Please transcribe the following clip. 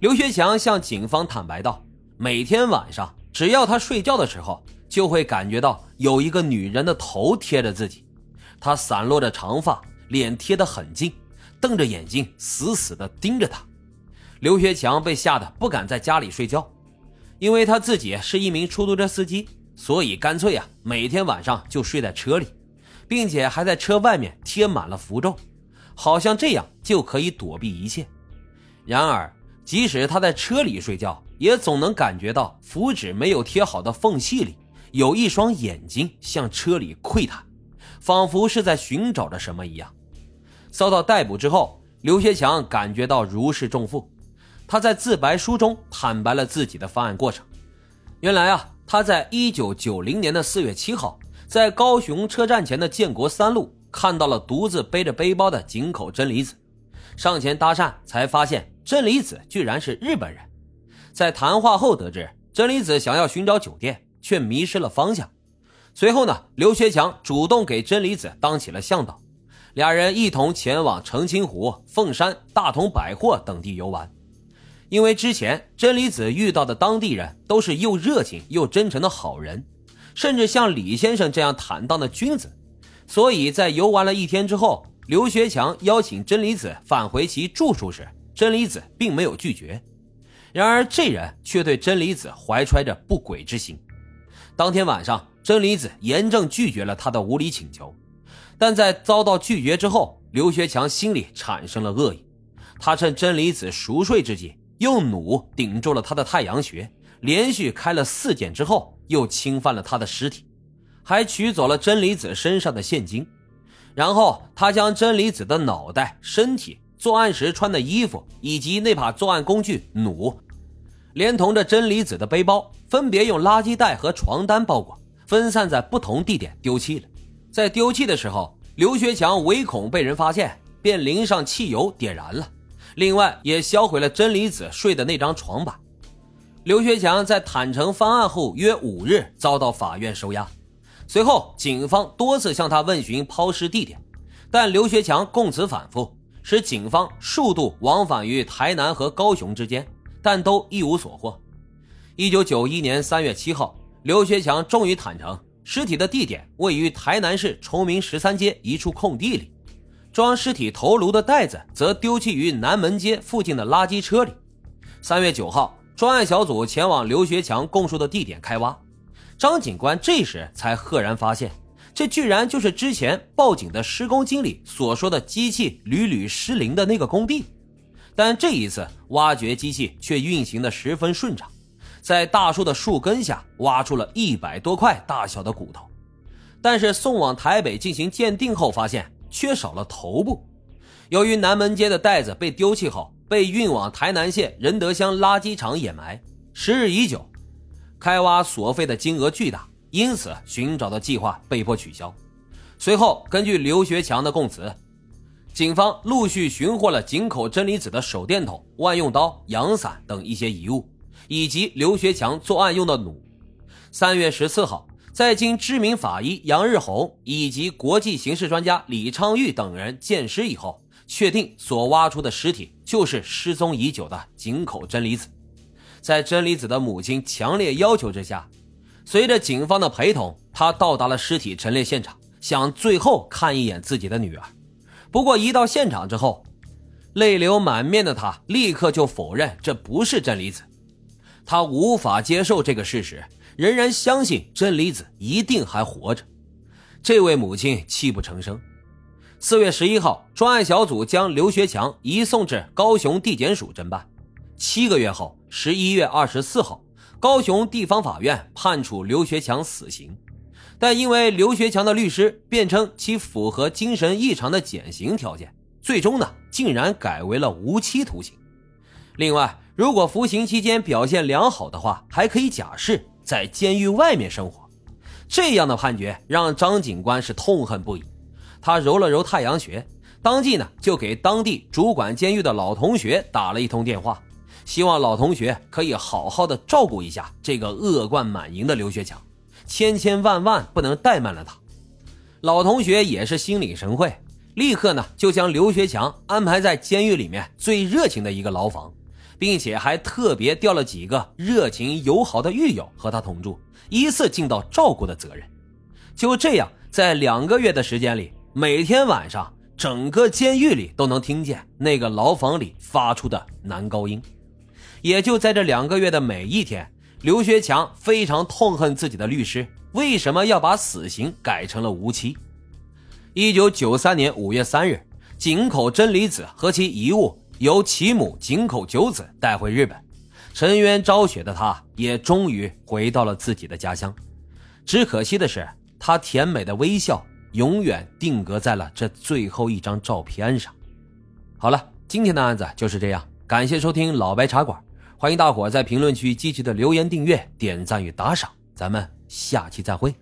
刘学强向警方坦白道：“每天晚上，只要他睡觉的时候，就会感觉到有一个女人的头贴着自己，她散落着长发，脸贴得很近，瞪着眼睛，死死地盯着他。”刘学强被吓得不敢在家里睡觉，因为他自己是一名出租车司机，所以干脆啊，每天晚上就睡在车里，并且还在车外面贴满了符咒，好像这样就可以躲避一切。然而，即使他在车里睡觉，也总能感觉到符纸没有贴好的缝隙里有一双眼睛向车里窥探，仿佛是在寻找着什么一样。遭到逮捕之后，刘学强感觉到如释重负。他在自白书中坦白了自己的犯案过程。原来啊，他在一九九零年的四月七号，在高雄车站前的建国三路看到了独自背着背包的井口真理子，上前搭讪，才发现。真理子居然是日本人，在谈话后得知真理子想要寻找酒店，却迷失了方向。随后呢，刘学强主动给真理子当起了向导，俩人一同前往澄清湖、凤山、大同百货等地游玩。因为之前真理子遇到的当地人都是又热情又真诚的好人，甚至像李先生这样坦荡的君子，所以在游玩了一天之后，刘学强邀请真理子返回其住处时。真理子并没有拒绝，然而这人却对真理子怀揣着不轨之心。当天晚上，真理子严正拒绝了他的无理请求，但在遭到拒绝之后，刘学强心里产生了恶意。他趁真理子熟睡之际，用弩顶住了他的太阳穴，连续开了四箭之后，又侵犯了他的尸体，还取走了真理子身上的现金。然后他将真理子的脑袋、身体。作案时穿的衣服以及那把作案工具弩，连同着真理子的背包，分别用垃圾袋和床单包裹，分散在不同地点丢弃了。在丢弃的时候，刘学强唯恐被人发现，便淋上汽油点燃了。另外，也销毁了真理子睡的那张床板。刘学强在坦诚犯案后约五日遭到法院收押，随后警方多次向他问询抛尸地点，但刘学强供词反复。使警方数度往返于台南和高雄之间，但都一无所获。一九九一年三月七号，刘学强终于坦诚，尸体的地点位于台南市崇明十三街一处空地里，装尸体头颅的袋子则丢弃于南门街附近的垃圾车里。三月九号，专案小组前往刘学强供述的地点开挖，张警官这时才赫然发现。这居然就是之前报警的施工经理所说的机器屡屡失灵的那个工地，但这一次挖掘机器却运行的十分顺畅，在大树的树根下挖出了一百多块大小的骨头，但是送往台北进行鉴定后发现缺少了头部。由于南门街的袋子被丢弃后被运往台南县仁德乡垃圾场掩埋，时日已久，开挖所费的金额巨大。因此，寻找的计划被迫取消。随后，根据刘学强的供词，警方陆续寻获了井口真理子的手电筒、万用刀、阳伞等一些遗物，以及刘学强作案用的弩。三月十四号，在经知名法医杨日红以及国际刑事专家李昌钰等人鉴尸以后，确定所挖出的尸体就是失踪已久的井口真理子。在真理子的母亲强烈要求之下。随着警方的陪同，他到达了尸体陈列现场，想最后看一眼自己的女儿。不过一到现场之后，泪流满面的他立刻就否认这不是真理子。他无法接受这个事实，仍然相信真理子一定还活着。这位母亲泣不成声。四月十一号，专案小组将刘学强移送至高雄地检署侦办。七个月后，十一月二十四号。高雄地方法院判处刘学强死刑，但因为刘学强的律师辩称其符合精神异常的减刑条件，最终呢竟然改为了无期徒刑。另外，如果服刑期间表现良好的话，还可以假释在监狱外面生活。这样的判决让张警官是痛恨不已，他揉了揉太阳穴，当即呢就给当地主管监狱的老同学打了一通电话。希望老同学可以好好的照顾一下这个恶贯满盈的刘学强，千千万万不能怠慢了他。老同学也是心领神会，立刻呢就将刘学强安排在监狱里面最热情的一个牢房，并且还特别调了几个热情友好的狱友和他同住，依次尽到照顾的责任。就这样，在两个月的时间里，每天晚上，整个监狱里都能听见那个牢房里发出的男高音。也就在这两个月的每一天，刘学强非常痛恨自己的律师为什么要把死刑改成了无期。一九九三年五月三日，井口真理子和其遗物由其母井口久子带回日本，沉冤昭雪的他也终于回到了自己的家乡。只可惜的是，他甜美的微笑永远定格在了这最后一张照片上。好了，今天的案子就是这样，感谢收听老白茶馆。欢迎大伙在评论区积极的留言、订阅、点赞与打赏，咱们下期再会。